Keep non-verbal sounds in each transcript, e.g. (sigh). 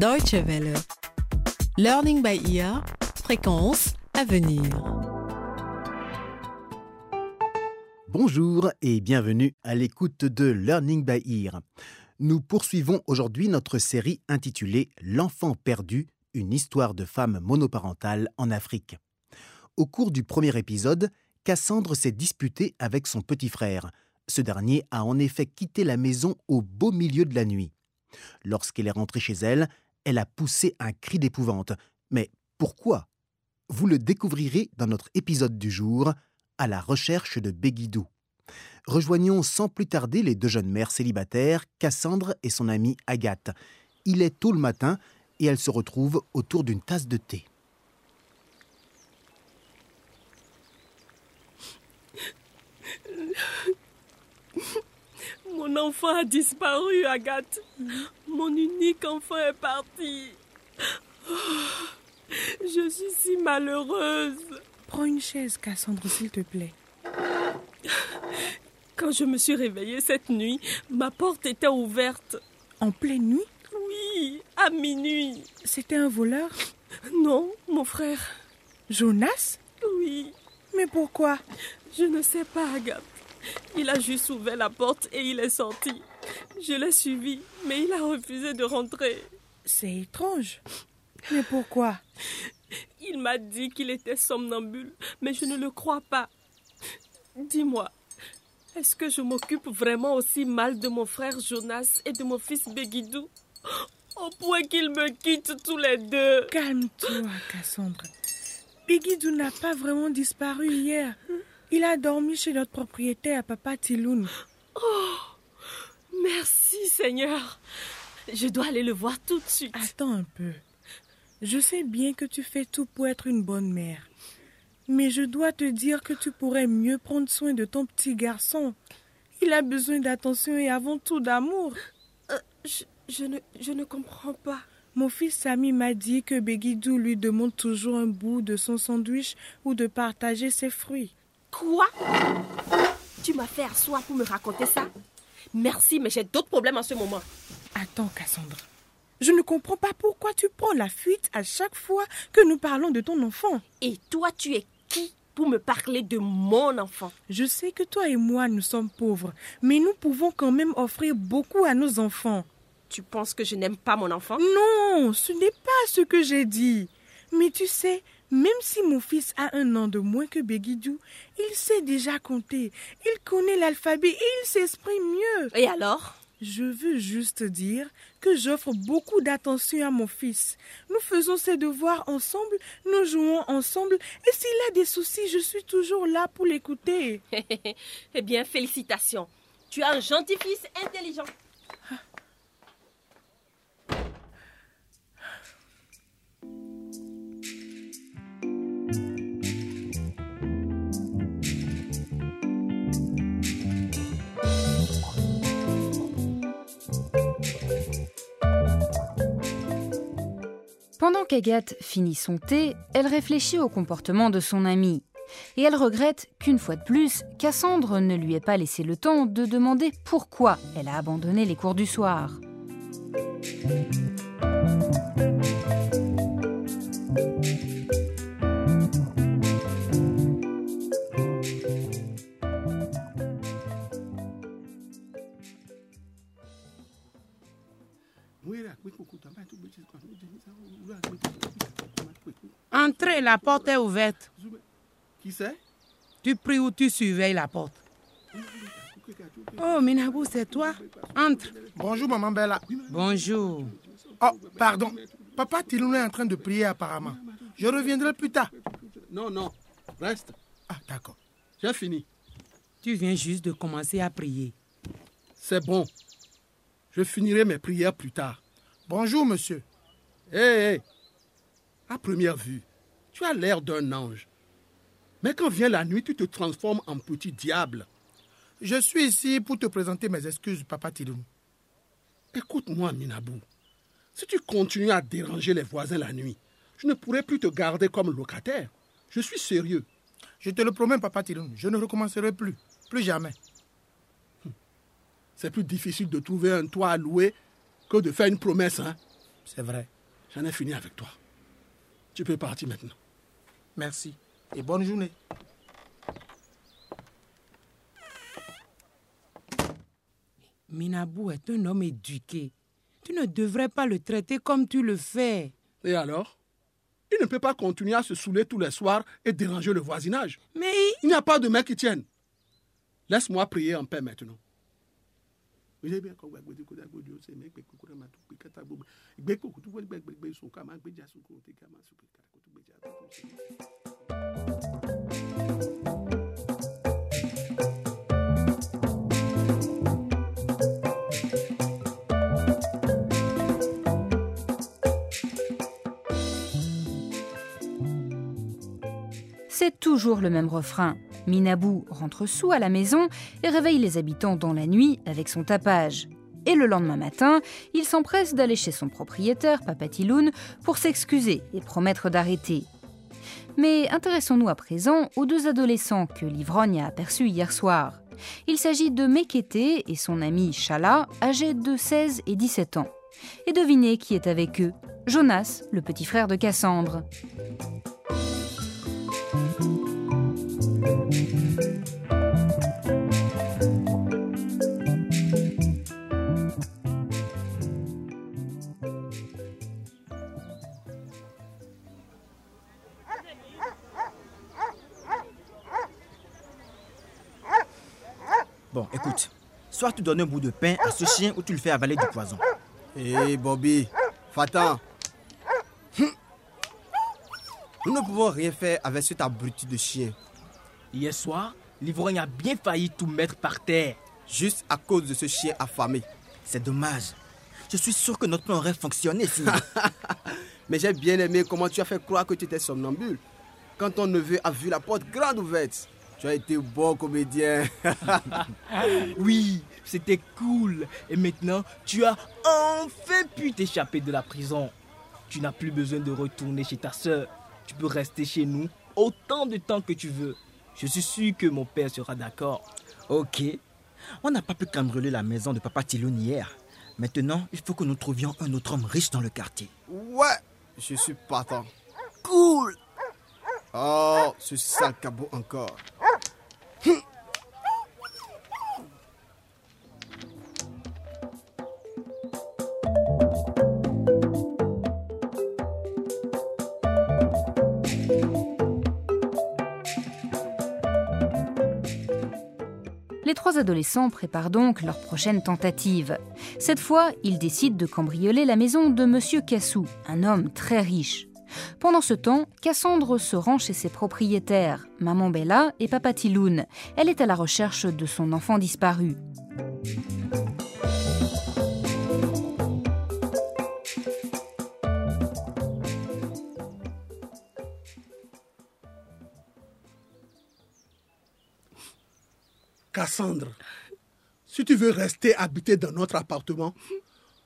Deutsche Welle. Learning by ear. Fréquence à venir. Bonjour et bienvenue à l'écoute de Learning by Ear. Nous poursuivons aujourd'hui notre série intitulée L'enfant perdu, une histoire de femme monoparentale en Afrique. Au cours du premier épisode, Cassandre s'est disputée avec son petit frère. Ce dernier a en effet quitté la maison au beau milieu de la nuit. Lorsqu'elle est rentrée chez elle, elle a poussé un cri d'épouvante. Mais pourquoi? Vous le découvrirez dans notre épisode du jour, à la recherche de Béguidou. Rejoignons sans plus tarder les deux jeunes mères célibataires, Cassandre et son amie Agathe. Il est tôt le matin et elles se retrouvent autour d'une tasse de thé. Mon enfant a disparu, Agathe. Mon unique enfant est parti. Oh, je suis si malheureuse. Prends une chaise, Cassandre, s'il te plaît. Quand je me suis réveillée cette nuit, ma porte était ouverte. En pleine nuit? Oui, à minuit. C'était un voleur? Non, mon frère. Jonas? Oui, Mais pourquoi? Je ne sais pas, Agathe. Il a juste ouvert la porte et il est sorti. Je l'ai suivi, mais il a refusé de rentrer. C'est étrange. Mais pourquoi? Il m'a dit qu'il était somnambule, mais je ne le crois pas. Dis-moi, est-ce que je m'occupe vraiment aussi mal de mon frère Jonas et de mon fils Béguidou Au point qu'ils me quittent tous les deux. Calme-toi, Cassandre. Bigidou n'a pas vraiment disparu hier. Il a dormi chez notre propriétaire, Papa Tiloun. Merci Seigneur. Je dois aller le voir tout de suite. Attends un peu. Je sais bien que tu fais tout pour être une bonne mère. Mais je dois te dire que tu pourrais mieux prendre soin de ton petit garçon. Il a besoin d'attention et avant tout d'amour. Euh, je, je ne, je ne comprends pas. Mon fils Samy m'a dit que Begidou lui demande toujours un bout de son sandwich ou de partager ses fruits. Quoi? Tu m'as fait asseoir pour me raconter ça? Merci, mais j'ai d'autres problèmes en ce moment. Attends, Cassandre. Je ne comprends pas pourquoi tu prends la fuite à chaque fois que nous parlons de ton enfant. Et toi, tu es qui pour me parler de mon enfant? Je sais que toi et moi, nous sommes pauvres, mais nous pouvons quand même offrir beaucoup à nos enfants. Tu penses que je n'aime pas mon enfant? Non, ce n'est pas ce que j'ai dit. Mais tu sais, même si mon fils a un an de moins que Begidou, il sait déjà compter, il connaît l'alphabet et il s'exprime mieux. Et alors? Je veux juste dire que j'offre beaucoup d'attention à mon fils. Nous faisons ses devoirs ensemble, nous jouons ensemble, et s'il a des soucis, je suis toujours là pour l'écouter. (laughs) Eh bien, félicitations. Tu as un gentil fils intelligent. Pendant qu'Agathe finit son thé, elle réfléchit au comportement de son amie. Et elle regrette qu'une fois de plus, Cassandre ne lui ait pas laissé le temps de demander pourquoi elle a abandonné les cours du soir. Entrez, la porte est ouverte. Qui c'est? Tu pries ou tu surveilles la porte. Oh, Minabou, c'est toi Entre. Bonjour, maman Bella. Bonjour. Oh, pardon. Papa Tiloun est en train de prier apparemment. Je reviendrai plus tard. Non, non, reste. Ah, d'accord. J'ai fini. Tu viens juste de commencer à prier. C'est bon. Je finirai mes prières plus tard. Bonjour, monsieur. Hé, hé. À première vue, tu as l'air d'un ange. Mais quand vient la nuit, tu te transformes en petit diable. Je suis ici pour te présenter mes excuses, papa Tiloun. Écoute-moi, Minabou. Si tu continues à déranger les voisins la nuit, je ne pourrai plus te garder comme locataire. Je suis sérieux. Je te le promets, papa Tiloun. Je ne recommencerai plus. Plus jamais. C'est plus difficile de trouver un toit à louer que de faire une promesse, hein C'est vrai. J'en ai fini avec toi. Tu peux partir maintenant. Merci. Et bonne journée. Minabou est un homme éduqué. Tu ne devrais pas le traiter comme tu le fais. Et alors? Il ne peut pas continuer à se saouler tous les soirs et déranger le voisinage. Mais Il n'y a pas de main qui tienne. Laisse-moi prier en paix maintenant. C'est toujours le même refrain. Minabou rentre sous à la maison et réveille les habitants dans la nuit avec son tapage. Et le lendemain matin, il s'empresse d'aller chez son propriétaire, Papatiloun, pour s'excuser et promettre d'arrêter. Mais intéressons-nous à présent aux deux adolescents que l'ivrogne a aperçus hier soir. Il s'agit de Mekete et son ami Chala, âgés de 16 et 17 ans. Et devinez qui est avec eux Jonas, le petit frère de Cassandre. Bon, écoute. Soit tu donnes un bout de pain à ce chien ou tu le fais avaler du poison. Hé Bobby, Fatan. Nous ne pouvons rien faire avec cet abruti de chien. Hier soir, l'ivrogne a bien failli tout mettre par terre. Juste à cause de ce chien affamé. C'est dommage. Je suis sûr que notre plan aurait fonctionné sinon. (laughs) Mais j'ai bien aimé comment tu as fait croire que tu étais somnambule. Quand ton neveu a vu la porte grande ouverte. Tu as été bon comédien. (laughs) oui, c'était cool. Et maintenant, tu as enfin pu t'échapper de la prison. Tu n'as plus besoin de retourner chez ta sœur. Tu peux rester chez nous autant de temps que tu veux. Je suis sûr que mon père sera d'accord. Ok. On n'a pas pu cambrioler la maison de Papa Tiloun hier. Maintenant, il faut que nous trouvions un autre homme riche dans le quartier. Ouais, je suis partant. Cool. Oh, ce sale cabot encore. Les trois adolescents préparent donc leur prochaine tentative. Cette fois, ils décident de cambrioler la maison de Monsieur Cassou, un homme très riche. Pendant ce temps, Cassandre se rend chez ses propriétaires, Maman Bella et Papa Tiloun. Elle est à la recherche de son enfant disparu. Cassandre, si tu veux rester habiter dans notre appartement,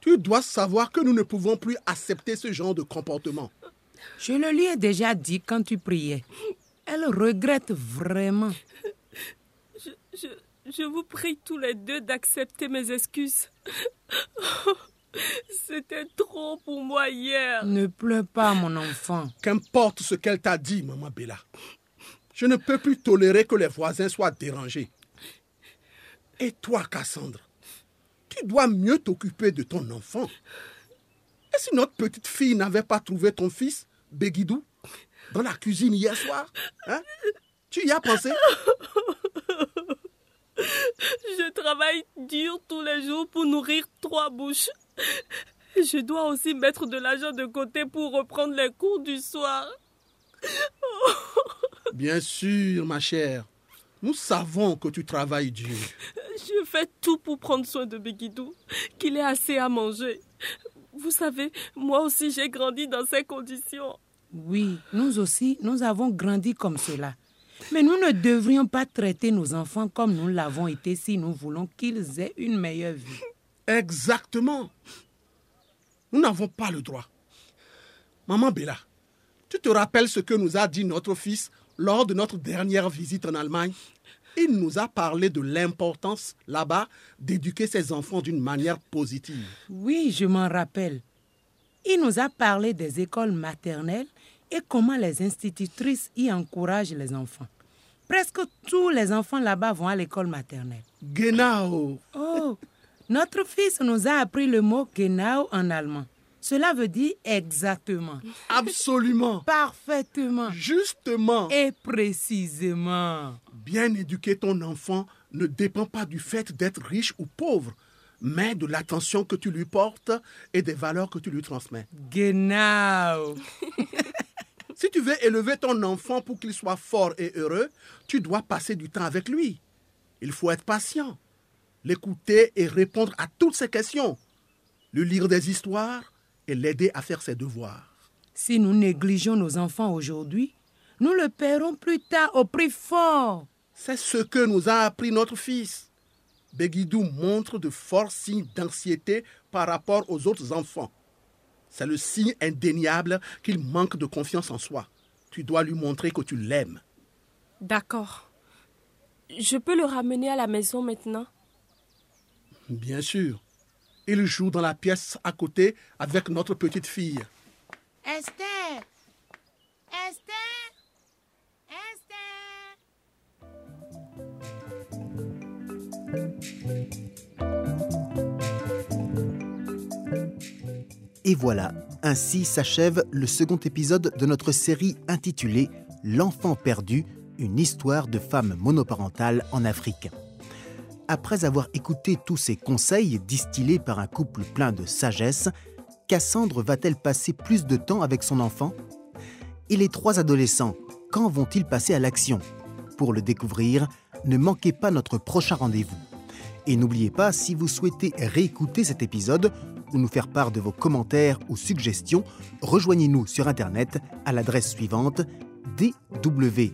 tu dois savoir que nous ne pouvons plus accepter ce genre de comportement. je le lui ai déjà dit quand tu priais. Elle regrette vraiment. Je, je, je vous prie tous les deux d'accepter mes excuses. (laughs) C'était trop pour moi hier. Ne pleure pas, mon enfant. Qu'importe ce qu'elle t'a dit, maman Bella. Je ne peux plus tolérer que les voisins soient dérangés. Et toi, Cassandre, tu dois mieux t'occuper de ton enfant. Et si notre petite fille n'avait pas trouvé ton fils, Béguidou, dans la cuisine hier soir hein? Tu y as pensé? Je travaille dur tous les jours pour nourrir trois bouches. Je dois aussi mettre de l'argent de côté pour reprendre les cours du soir. Bien sûr, ma chère. Nous savons que tu travailles dur. Je fais tout pour prendre soin de Béguidou, qu'il ait assez à manger. Vous savez, moi aussi j'ai grandi dans ces conditions. Oui, nous aussi, nous avons grandi comme cela. Mais nous ne devrions pas traiter nos enfants comme nous l'avons été si nous voulons qu'ils aient une meilleure vie. Exactement. Nous n'avons pas le droit. Maman Bella, tu te rappelles ce que nous a dit notre fils lors de notre dernière visite en Allemagne? Il nous a parlé de l'importance là-bas d'éduquer ses enfants d'une manière positive. Oui, je m'en rappelle. Il nous a parlé des écoles maternelles et comment les institutrices y encouragent les enfants. Presque tous les enfants là-bas vont à l'école maternelle. Genau. Oh, notre fils nous a appris le mot genau en allemand. Cela veut dire exactement. Absolument. Parfaitement. Justement. Et précisément. Bien éduquer ton enfant ne dépend pas du fait d'être riche ou pauvre, mais de l'attention que tu lui portes et des valeurs que tu lui transmets. Genau. (laughs) Si tu veux élever ton enfant pour qu'il soit fort et heureux, tu dois passer du temps avec lui. Il faut être patient, l'écouter et répondre à toutes ses questions, lui lire des histoires et l'aider à faire ses devoirs. Si nous négligeons nos enfants aujourd'hui, nous le paierons plus tard au prix fort. C'est ce que nous a appris notre fils. Begidou montre de forts signes d'anxiété par rapport aux autres enfants. C'est le signe indéniable qu'il manque de confiance en soi. Tu dois lui montrer que tu l'aimes. D'accord. Je peux le ramener à la maison maintenant? Bien sûr. Il joue dans la pièce à côté avec notre petite fille. Esther Esther Et voilà, ainsi s'achève le second épisode de notre série intitulée L'enfant perdu, une histoire de femme monoparentale en Afrique. Après avoir écouté tous ces conseils distillés par un couple plein de sagesse, Cassandre va-t-elle passer plus de temps avec son enfant? Et les trois adolescents, quand vont-ils passer à l'action? Pour le découvrir, ne manquez pas notre prochain rendez-vous. Et n'oubliez pas, si vous souhaitez réécouter cet épisode ou nous faire part de vos commentaires ou suggestions, rejoignez-nous sur Internet à l'adresse suivante dw.de/lbe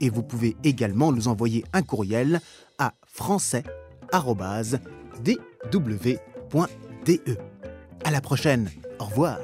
et vous pouvez également nous envoyer un courriel à français@dw.de. À la prochaine. Au revoir.